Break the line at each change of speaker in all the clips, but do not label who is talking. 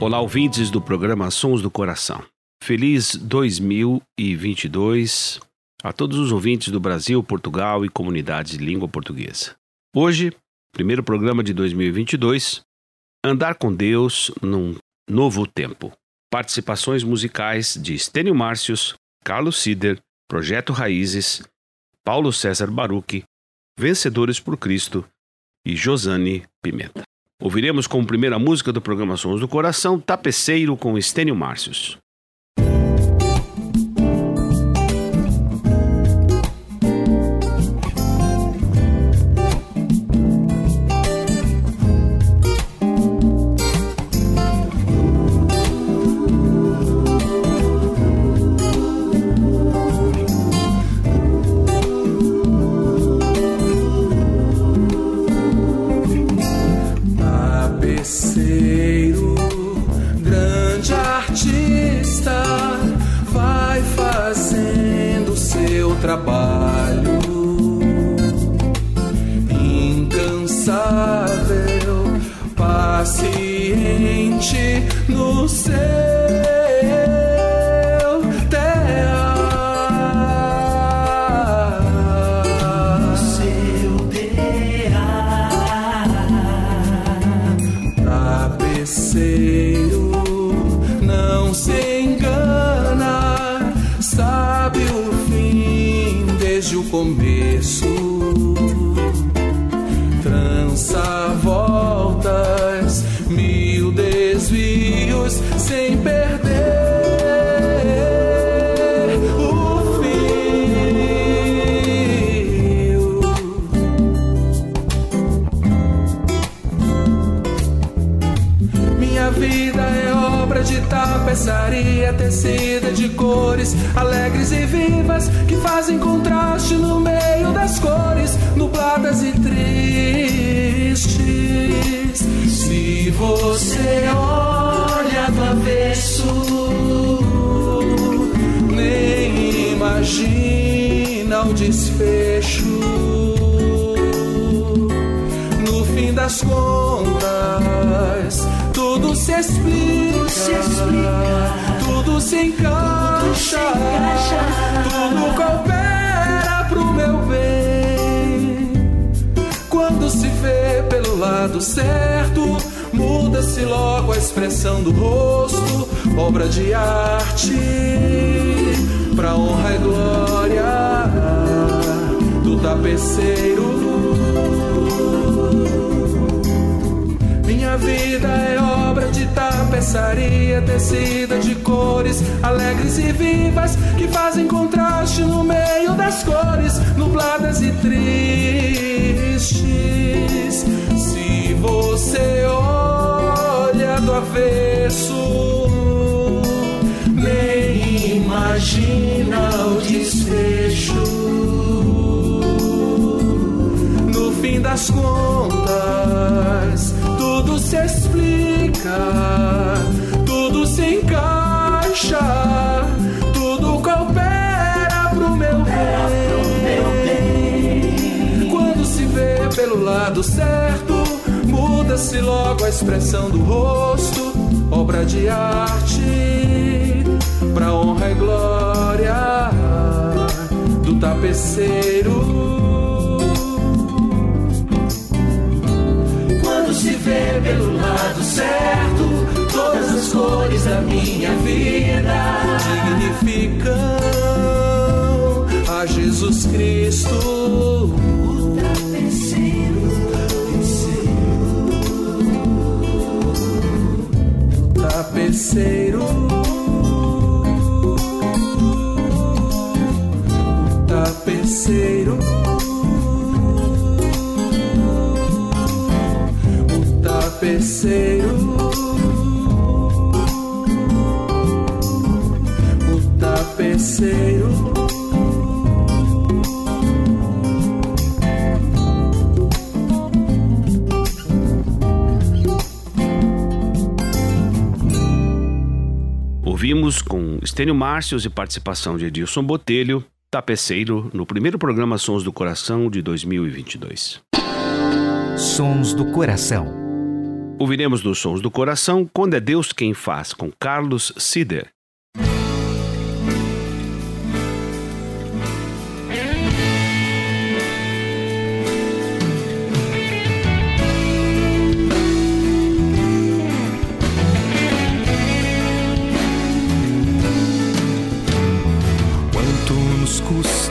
Olá, ouvintes do programa Sons do Coração. Feliz 2022 a todos os ouvintes do Brasil, Portugal e comunidades de língua portuguesa. Hoje, primeiro programa de 2022, Andar com Deus num novo tempo. Participações musicais de Estênio Márcios, Carlos Sider, Projeto Raízes, Paulo César Baruch, Vencedores por Cristo e Josane Pimenta. Ouviremos como primeira música do programa Sons do Coração, Tapeceiro com Estênio Márcios.
Trabalho. Tapeçaria tecida de cores alegres e vivas que fazem contraste no meio das cores nubladas e tristes. Se você olha do avesso, nem imagina o desfecho no fim das contas, tudo se encaixa, tudo coopera pro meu bem. Quando se vê pelo lado certo, muda-se logo a expressão do rosto, obra de arte, pra honra e glória do tapeceiro. Minha vida é obra de tapeçaria tecida de cores alegres e vivas que fazem contraste no meio das cores nubladas e tristes. Se você olha do avesso, nem imagina o desfecho. No fim das contas, tudo se marchar. Tudo coopera pro meu bem. Quando se vê pelo lado certo, muda-se logo a expressão do rosto. Obra de arte, pra honra e glória do tapeceiro. se vê pelo lado certo. Todas as cores da minha vida dignificam a Jesus Cristo. O tapeceiro, tapeceiro. tapeceiro. Tapeceiro. O tapeceiro.
Ouvimos com Estênio Márcios e participação de Edilson Botelho, Tapeceiro, no primeiro programa Sons do Coração de 2022.
Sons do Coração.
Ouviremos nos Sons do Coração Quando é Deus Quem Faz, com Carlos Sider.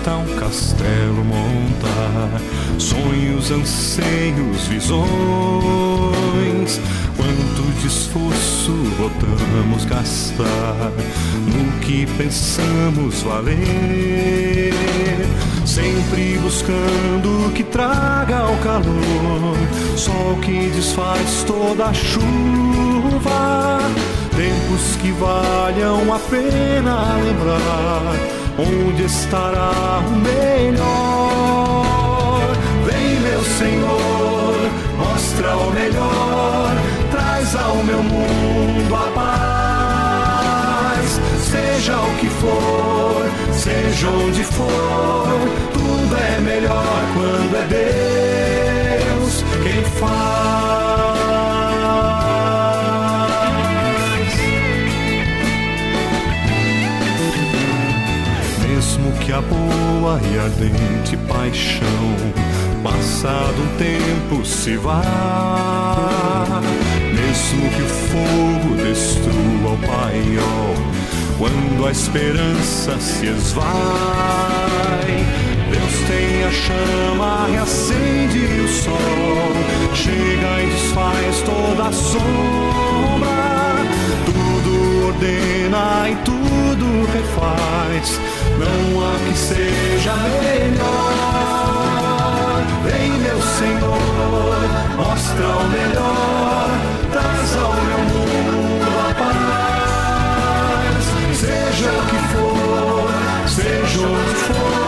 Custa um castelo montar? Sonhos, anseios, visões Quanto de esforço botamos gastar no que pensamos valer. Sempre buscando o que traga o calor, sol que desfaz toda a chuva. Tempos que valham a pena lembrar onde estará o melhor. Vem, meu Senhor mostra o melhor, traz ao meu mundo a paz. Seja o que for, seja onde for, tudo é melhor quando é Deus quem faz. A boa e ardente paixão. Passado um tempo se vá, mesmo que o fogo destrua o paiol, quando a esperança se esvai, Deus tem a chama, reacende o sol, chega e desfaz toda a sombra, tudo ordena e tudo refaz, não há que seja melhor. Vem, meu Senhor, mostra o melhor, traz ao meu mundo a paz. Seja o que for, seja onde for,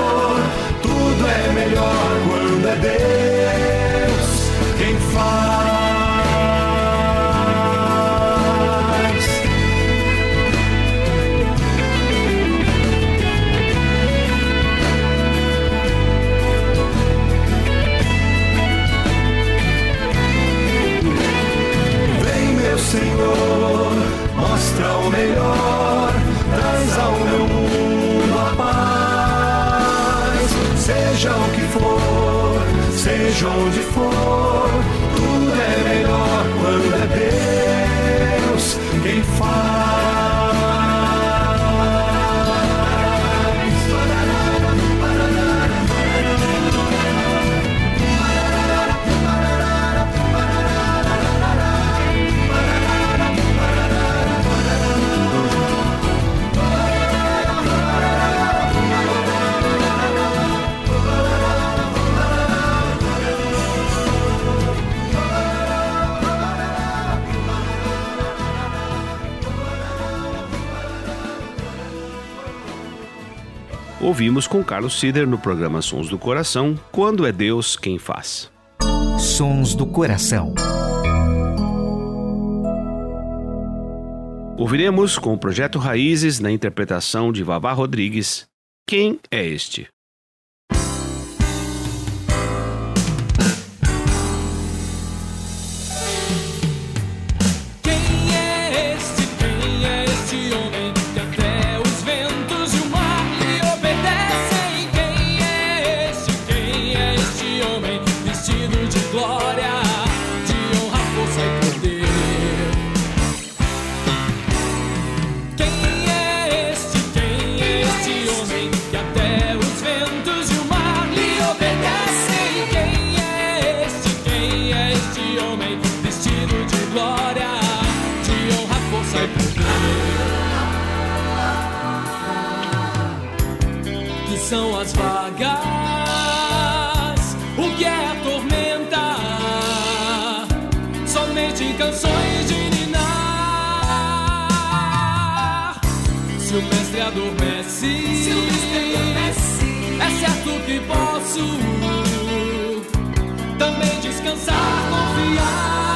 Ouvimos com Carlos Sider no programa Sons do Coração, Quando é Deus quem faz.
Sons do Coração.
Ouviremos com o projeto Raízes, na interpretação de Vavá Rodrigues, Quem é Este?
Se o mestre adormece é certo que posso também descansar, confiar.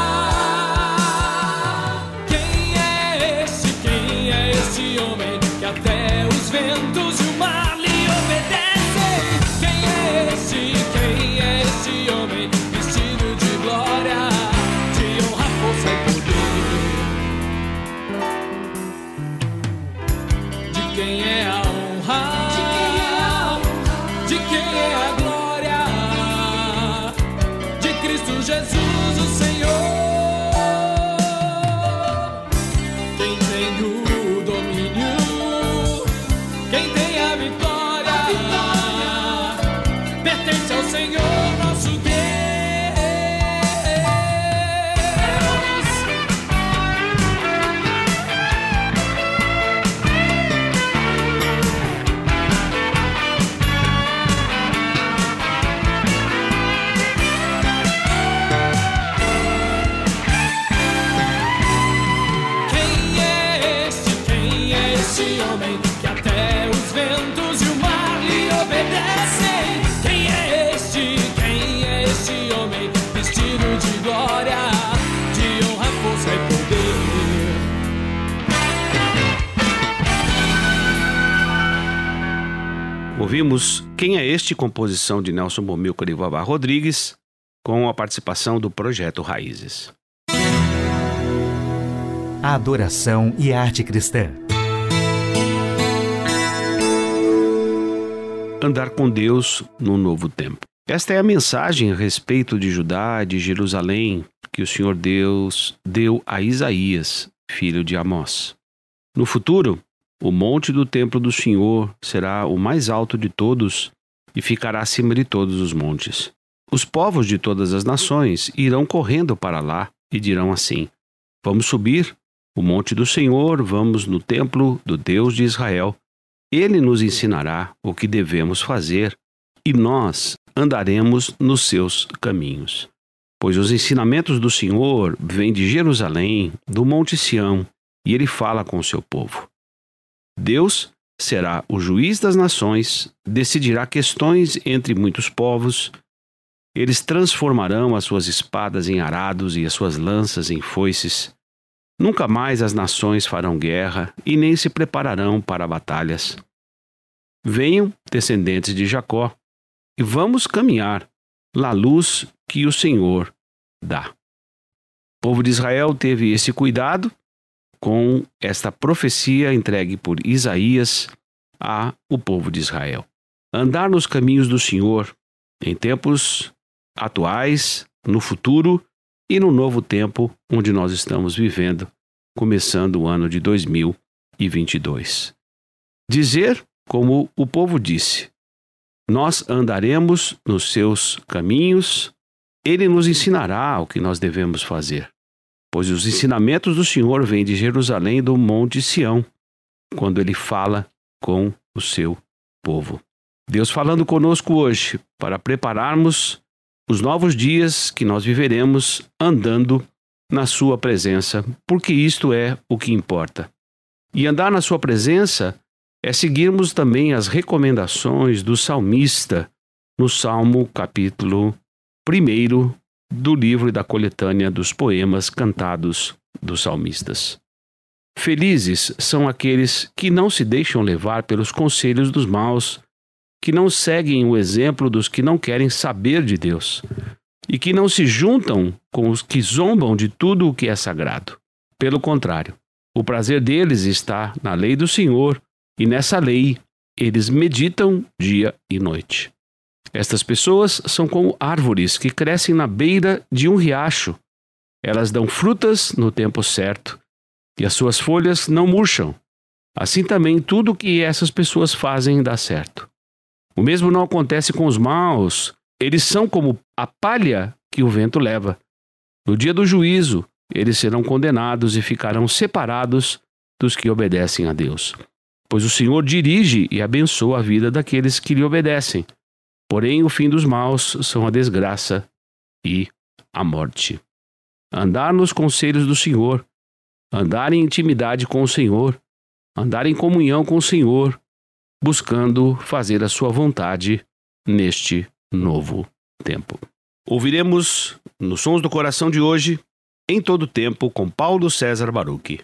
Este? composição de Nelson Bomilcar e Vavá Rodrigues, com a participação do projeto Raízes.
Adoração e arte cristã.
Andar com Deus no novo tempo. Esta é a mensagem a respeito de Judá, de Jerusalém, que o Senhor Deus deu a Isaías, filho de Amós. No futuro, o monte do templo do Senhor será o mais alto de todos e ficará acima de todos os montes. Os povos de todas as nações irão correndo para lá e dirão assim: Vamos subir o monte do Senhor, vamos no templo do Deus de Israel. Ele nos ensinará o que devemos fazer e nós andaremos nos seus caminhos. Pois os ensinamentos do Senhor vêm de Jerusalém, do Monte Sião, e ele fala com o seu povo. Deus será o juiz das nações, decidirá questões entre muitos povos. Eles transformarão as suas espadas em arados e as suas lanças em foices. Nunca mais as nações farão guerra e nem se prepararão para batalhas. Venham, descendentes de Jacó, e vamos caminhar na luz que o Senhor dá. O povo de Israel teve esse cuidado com esta profecia entregue por Isaías a o povo de Israel. Andar nos caminhos do Senhor em tempos atuais, no futuro e no novo tempo onde nós estamos vivendo, começando o ano de 2022. Dizer, como o povo disse, nós andaremos nos seus caminhos, ele nos ensinará o que nós devemos fazer pois os ensinamentos do Senhor vêm de Jerusalém do Monte Sião, quando ele fala com o seu povo. Deus falando conosco hoje para prepararmos os novos dias que nós viveremos andando na Sua presença, porque isto é o que importa. E andar na Sua presença é seguirmos também as recomendações do salmista no Salmo capítulo 1, do livro e da coletânea dos poemas cantados dos salmistas.
Felizes são aqueles que não se deixam levar pelos conselhos dos maus, que não seguem o exemplo dos que não querem saber de Deus e que não se juntam com os que zombam de tudo o que é sagrado. Pelo contrário, o prazer deles está na lei do Senhor e nessa lei eles meditam dia e noite. Estas pessoas são como árvores que crescem na beira de um riacho. Elas dão frutas no tempo certo e as suas folhas não murcham. Assim também tudo o que essas pessoas fazem dá certo. O mesmo não acontece com os maus. Eles são como a palha que o vento leva. No dia do juízo, eles serão condenados e ficarão separados dos que obedecem a Deus. Pois o Senhor dirige e abençoa a vida daqueles que lhe obedecem. Porém, o fim dos maus são a desgraça e a morte. Andar nos conselhos do Senhor, andar em intimidade com o Senhor, andar em comunhão com o Senhor, buscando fazer a sua vontade neste novo tempo. Ouviremos nos Sons do Coração de hoje, em todo tempo, com Paulo César Baruch.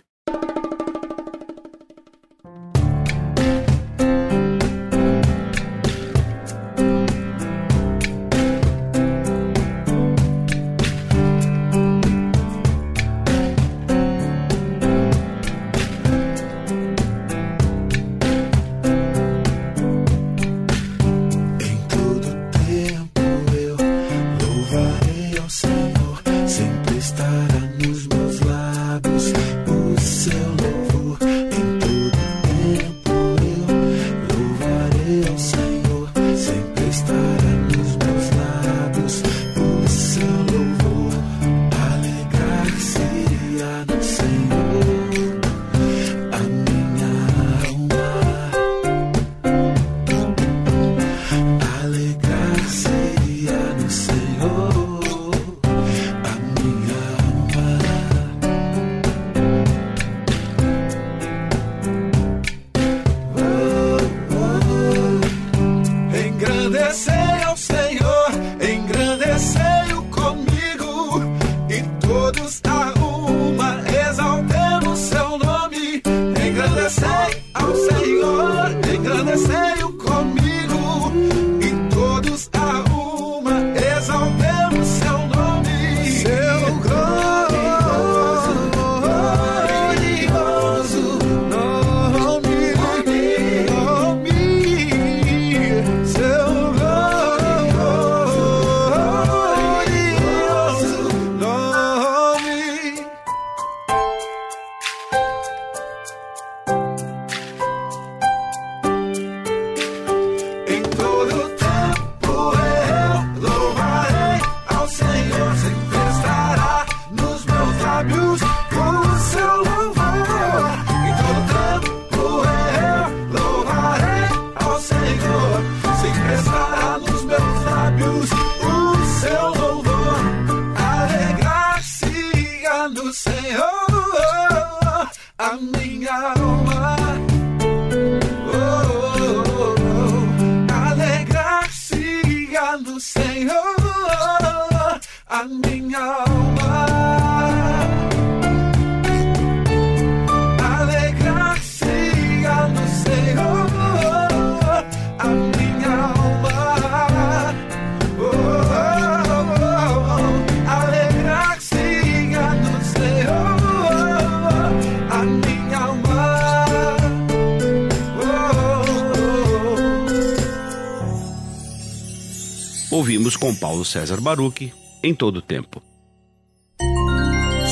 Com Paulo César Baruch em todo o tempo.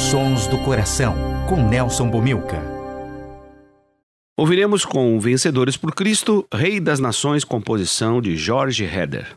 Sons do Coração, com Nelson Bomilca.
Ouviremos com Vencedores por Cristo, Rei das Nações, composição de Jorge Heder.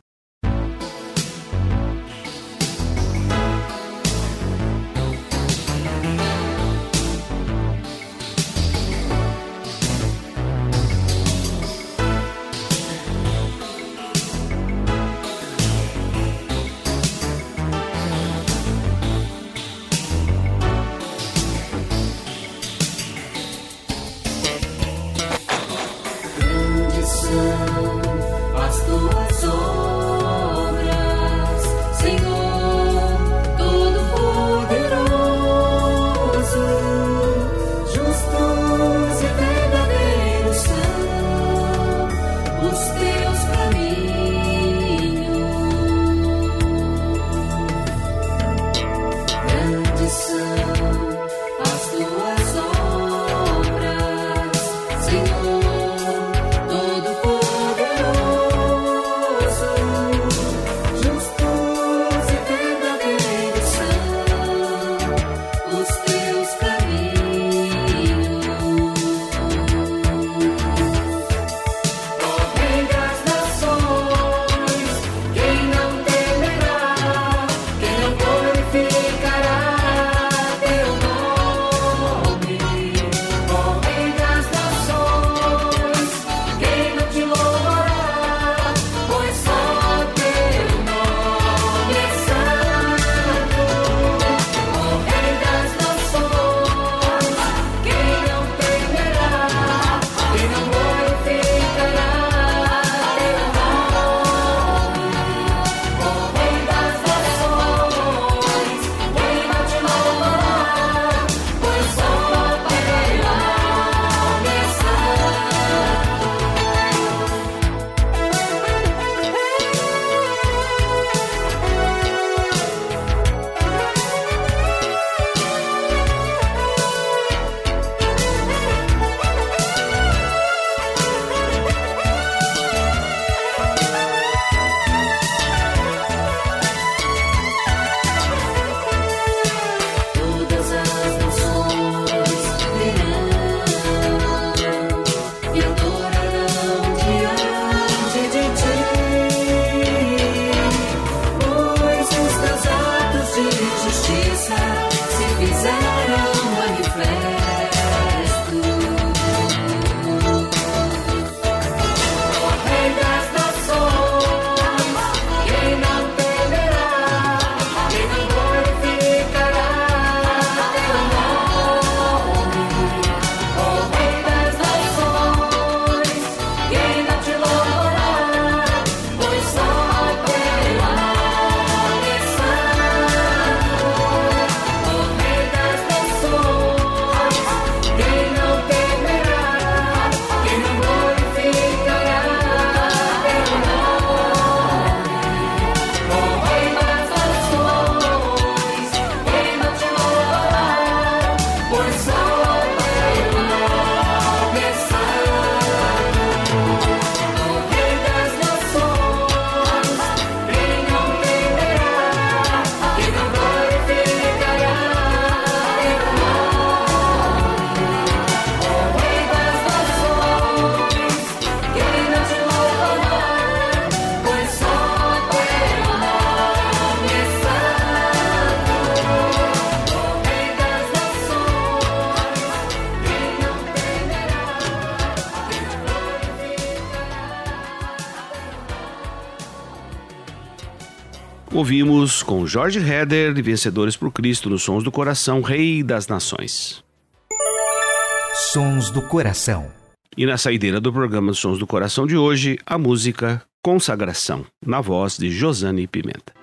Ouvimos com Jorge Heder e Vencedores por Cristo nos Sons do Coração, Rei das Nações.
Sons do Coração.
E na saideira do programa Sons do Coração de hoje, a música Consagração, na voz de Josane Pimenta.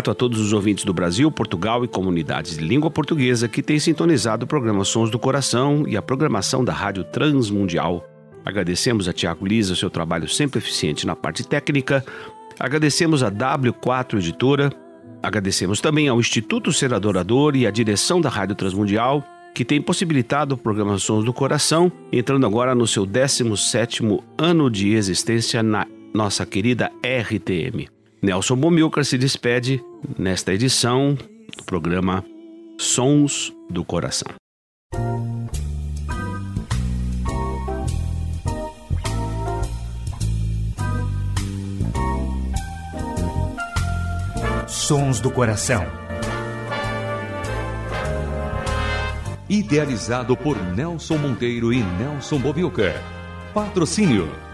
Grato a todos os ouvintes do Brasil, Portugal e comunidades de língua portuguesa que têm sintonizado o programa Sons do Coração e a programação da Rádio Transmundial. Agradecemos a Tiago Lisa seu trabalho sempre eficiente na parte técnica. Agradecemos a W4 Editora. Agradecemos também ao Instituto Ser Adorador e à direção da Rádio Transmundial, que tem possibilitado o programa Sons do Coração, entrando agora no seu 17º ano de existência na nossa querida RTM. Nelson Bomilcar se despede nesta edição do programa Sons do Coração.
Sons do Coração.
Idealizado por Nelson Monteiro e Nelson Bomilcar. Patrocínio